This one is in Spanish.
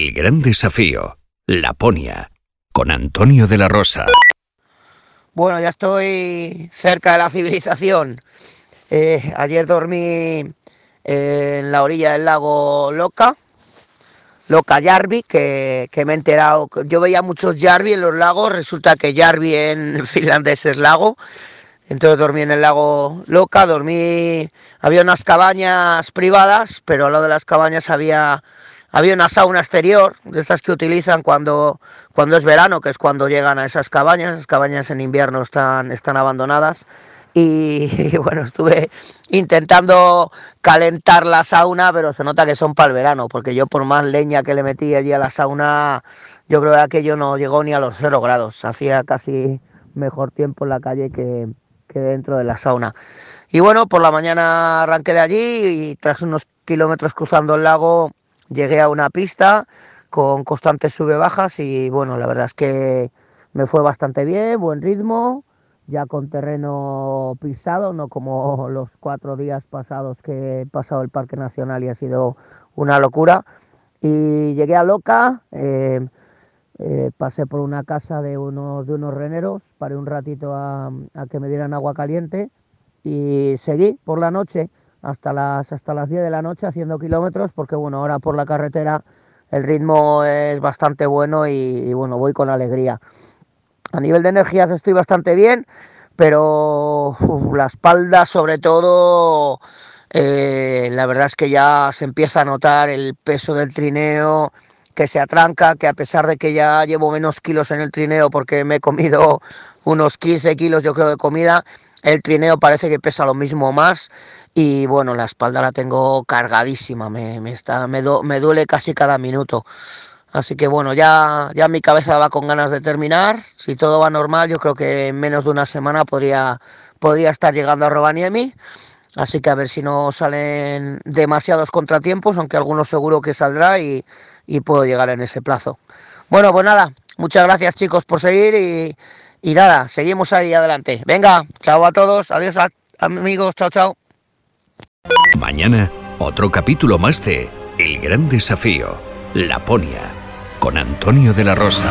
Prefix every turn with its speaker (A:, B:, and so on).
A: El gran desafío, Laponia, con Antonio de la Rosa.
B: Bueno, ya estoy cerca de la civilización. Eh, ayer dormí en la orilla del lago Loca, Loca Yarvi, que, que, me he enterado. Yo veía muchos Yarvi en los lagos, resulta que Yarvi en finlandés es lago. Entonces dormí en el lago Loca, dormí. Había unas cabañas privadas, pero al lado de las cabañas había, había una sauna exterior, de estas que utilizan cuando, cuando es verano, que es cuando llegan a esas cabañas. Las cabañas en invierno están, están abandonadas y, bueno, estuve intentando calentar la sauna, pero se nota que son para el verano, porque yo por más leña que le metí allí a la sauna, yo creo que aquello no llegó ni a los cero grados, hacía casi mejor tiempo en la calle que, que dentro de la sauna. Y bueno, por la mañana arranqué de allí y tras unos kilómetros cruzando el lago llegué a una pista con constantes sube-bajas y bueno, la verdad es que me fue bastante bien, buen ritmo, ya con terreno pisado, no como los cuatro días pasados que he pasado el Parque Nacional y ha sido una locura. Y llegué a Loca, eh, eh, pasé por una casa de unos, de unos reneros, paré un ratito a, a, que me dieran agua caliente y seguí por la noche hasta las, hasta las 10 de la noche haciendo kilómetros, porque bueno, ahora por la carretera el ritmo es bastante bueno y, bueno, voy con alegría. A nivel de energías estoy bastante bien, pero la espalda sobre todo, eh, la verdad es que ya se empieza a notar el peso del trineo, que se atranca, que a pesar de que ya llevo menos kilos en el trineo porque me he comido unos 15 kilos yo creo de comida, el trineo parece que pesa lo mismo más y bueno, la espalda la tengo cargadísima, me, me, está, me, do, me duele casi cada minuto. Así que bueno, ya, ya mi cabeza va con ganas de terminar. Si todo va normal, yo creo que en menos de una semana podría, podría estar llegando a Rovaniemi. Así que a ver si no salen demasiados contratiempos, aunque algunos seguro que saldrá y, puedo llegar en ese plazo. Bueno, pues nada, muchas gracias chicos por seguir y, nada, seguimos ahí adelante. Venga, chao a todos, adiós amigos, chao, chao.
A: Mañana, otro capítulo más de El Gran Desafío, Laponia con Antonio de la Rosa.